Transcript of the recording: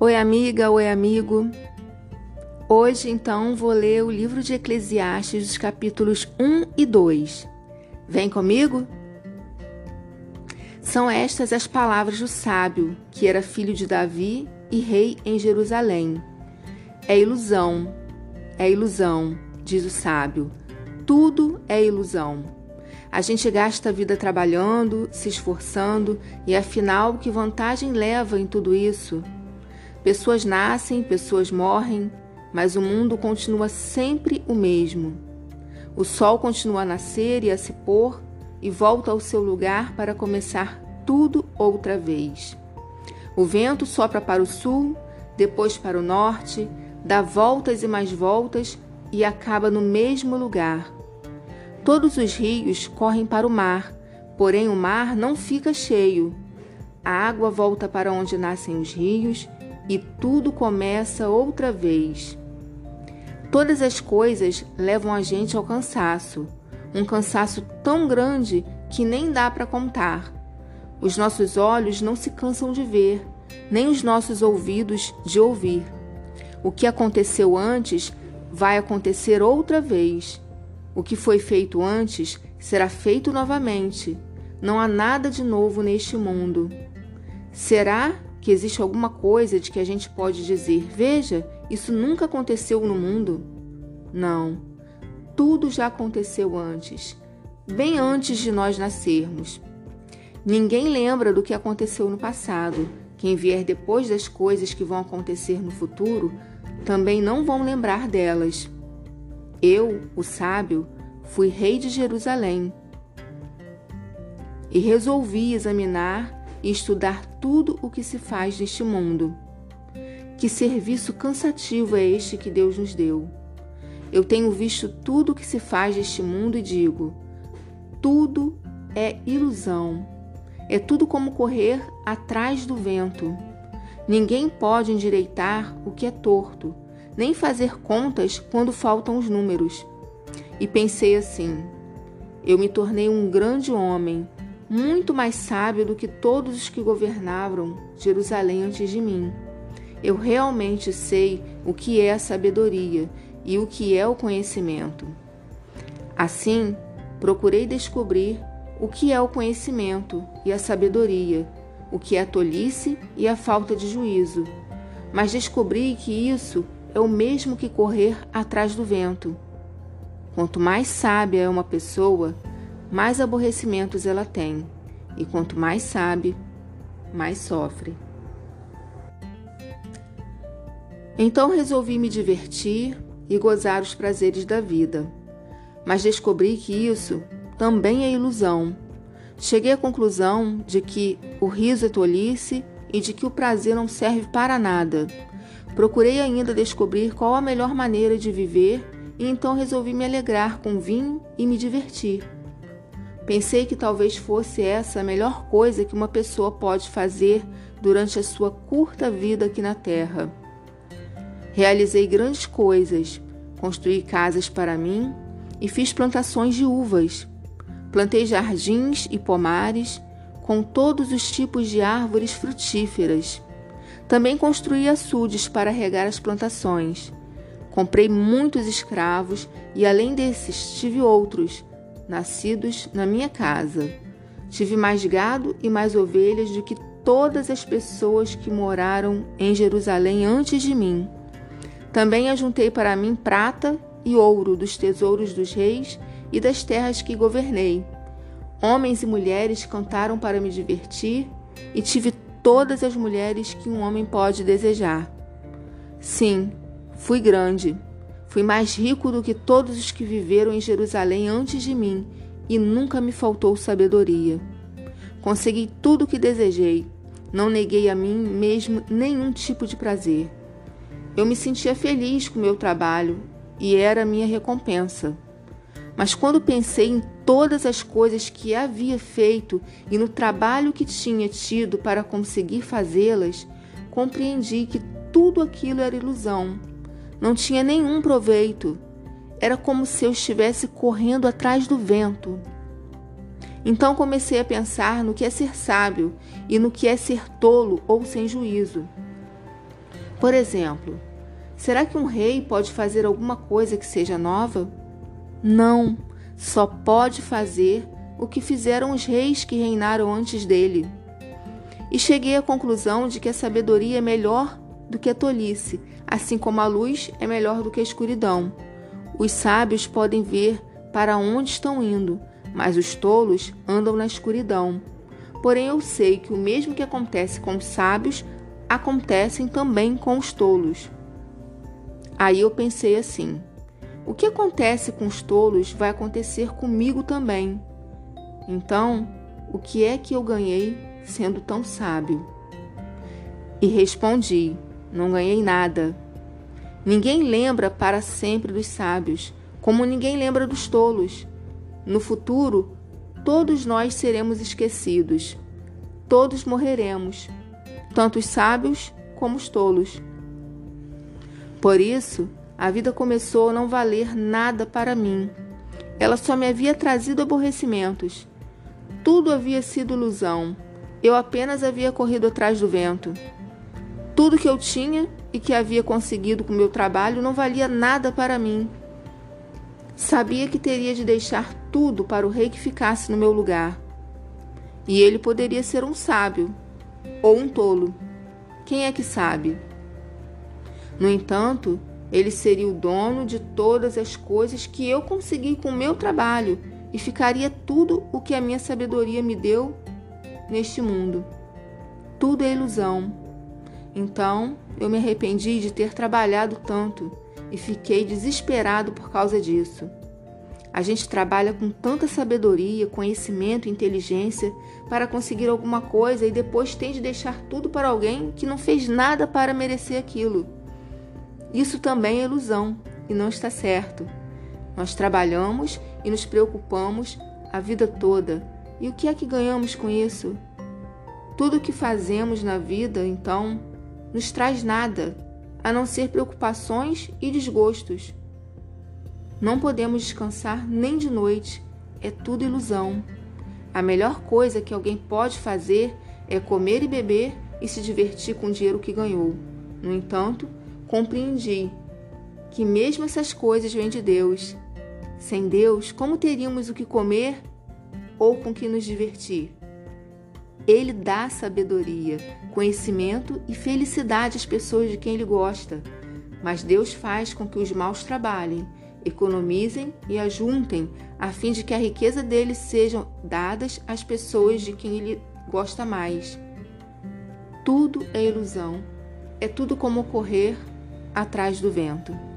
Oi, amiga, oi, amigo. Hoje, então, vou ler o livro de Eclesiastes, os capítulos 1 e 2. Vem comigo? São estas as palavras do sábio, que era filho de Davi e rei em Jerusalém. É ilusão, é ilusão, diz o sábio. Tudo é ilusão. A gente gasta a vida trabalhando, se esforçando, e afinal, que vantagem leva em tudo isso? Pessoas nascem, pessoas morrem, mas o mundo continua sempre o mesmo. O sol continua a nascer e a se pôr e volta ao seu lugar para começar tudo outra vez. O vento sopra para o sul, depois para o norte, dá voltas e mais voltas e acaba no mesmo lugar. Todos os rios correm para o mar, porém o mar não fica cheio. A água volta para onde nascem os rios e tudo começa outra vez. Todas as coisas levam a gente ao cansaço, um cansaço tão grande que nem dá para contar. Os nossos olhos não se cansam de ver, nem os nossos ouvidos de ouvir. O que aconteceu antes vai acontecer outra vez. O que foi feito antes será feito novamente. Não há nada de novo neste mundo. Será que existe alguma coisa de que a gente pode dizer: veja, isso nunca aconteceu no mundo? Não. Tudo já aconteceu antes, bem antes de nós nascermos. Ninguém lembra do que aconteceu no passado. Quem vier depois das coisas que vão acontecer no futuro também não vão lembrar delas. Eu, o sábio, fui rei de Jerusalém e resolvi examinar e estudar tudo o que se faz neste mundo. Que serviço cansativo é este que Deus nos deu? Eu tenho visto tudo o que se faz neste mundo e digo: tudo é ilusão. É tudo como correr atrás do vento. Ninguém pode endireitar o que é torto, nem fazer contas quando faltam os números. E pensei assim: eu me tornei um grande homem muito mais sábio do que todos os que governavam Jerusalém antes de mim. Eu realmente sei o que é a sabedoria e o que é o conhecimento. Assim, procurei descobrir o que é o conhecimento e a sabedoria, o que é a tolice e a falta de juízo. Mas descobri que isso é o mesmo que correr atrás do vento. Quanto mais sábia é uma pessoa, mais aborrecimentos ela tem, e quanto mais sabe, mais sofre. Então resolvi me divertir e gozar os prazeres da vida, mas descobri que isso também é ilusão. Cheguei à conclusão de que o riso é tolice e de que o prazer não serve para nada. Procurei ainda descobrir qual a melhor maneira de viver e então resolvi me alegrar com vinho e me divertir. Pensei que talvez fosse essa a melhor coisa que uma pessoa pode fazer durante a sua curta vida aqui na Terra. Realizei grandes coisas, construí casas para mim e fiz plantações de uvas. Plantei jardins e pomares com todos os tipos de árvores frutíferas. Também construí açudes para regar as plantações. Comprei muitos escravos e, além desses, tive outros nascidos na minha casa. Tive mais gado e mais ovelhas do que todas as pessoas que moraram em Jerusalém antes de mim. Também ajuntei para mim prata e ouro dos tesouros dos reis e das terras que governei. Homens e mulheres cantaram para me divertir e tive todas as mulheres que um homem pode desejar. Sim, fui grande Fui mais rico do que todos os que viveram em Jerusalém antes de mim, e nunca me faltou sabedoria. Consegui tudo o que desejei, não neguei a mim mesmo nenhum tipo de prazer. Eu me sentia feliz com meu trabalho e era minha recompensa. Mas quando pensei em todas as coisas que havia feito e no trabalho que tinha tido para conseguir fazê-las, compreendi que tudo aquilo era ilusão não tinha nenhum proveito. Era como se eu estivesse correndo atrás do vento. Então comecei a pensar no que é ser sábio e no que é ser tolo ou sem juízo. Por exemplo, será que um rei pode fazer alguma coisa que seja nova? Não, só pode fazer o que fizeram os reis que reinaram antes dele. E cheguei à conclusão de que a sabedoria é melhor do que a tolice, assim como a luz é melhor do que a escuridão. Os sábios podem ver para onde estão indo, mas os tolos andam na escuridão. Porém, eu sei que o mesmo que acontece com os sábios acontecem também com os tolos. Aí eu pensei assim: o que acontece com os tolos vai acontecer comigo também. Então, o que é que eu ganhei sendo tão sábio? E respondi: não ganhei nada. Ninguém lembra para sempre dos sábios, como ninguém lembra dos tolos. No futuro, todos nós seremos esquecidos. Todos morreremos, tanto os sábios como os tolos. Por isso, a vida começou a não valer nada para mim. Ela só me havia trazido aborrecimentos. Tudo havia sido ilusão. Eu apenas havia corrido atrás do vento. Tudo que eu tinha e que havia conseguido com meu trabalho não valia nada para mim. Sabia que teria de deixar tudo para o rei que ficasse no meu lugar. E ele poderia ser um sábio ou um tolo. Quem é que sabe? No entanto, ele seria o dono de todas as coisas que eu consegui com o meu trabalho e ficaria tudo o que a minha sabedoria me deu neste mundo. Tudo é ilusão. Então, eu me arrependi de ter trabalhado tanto e fiquei desesperado por causa disso. A gente trabalha com tanta sabedoria, conhecimento inteligência para conseguir alguma coisa e depois tem de deixar tudo para alguém que não fez nada para merecer aquilo. Isso também é ilusão e não está certo. Nós trabalhamos e nos preocupamos a vida toda. E o que é que ganhamos com isso? Tudo o que fazemos na vida, então, nos traz nada, a não ser preocupações e desgostos. Não podemos descansar nem de noite, é tudo ilusão. A melhor coisa que alguém pode fazer é comer e beber e se divertir com o dinheiro que ganhou. No entanto, compreendi que mesmo essas coisas vêm de Deus. Sem Deus, como teríamos o que comer ou com que nos divertir? Ele dá sabedoria, conhecimento e felicidade às pessoas de quem ele gosta. Mas Deus faz com que os maus trabalhem, economizem e ajuntem, a fim de que a riqueza deles sejam dadas às pessoas de quem ele gosta mais. Tudo é ilusão, é tudo como correr atrás do vento.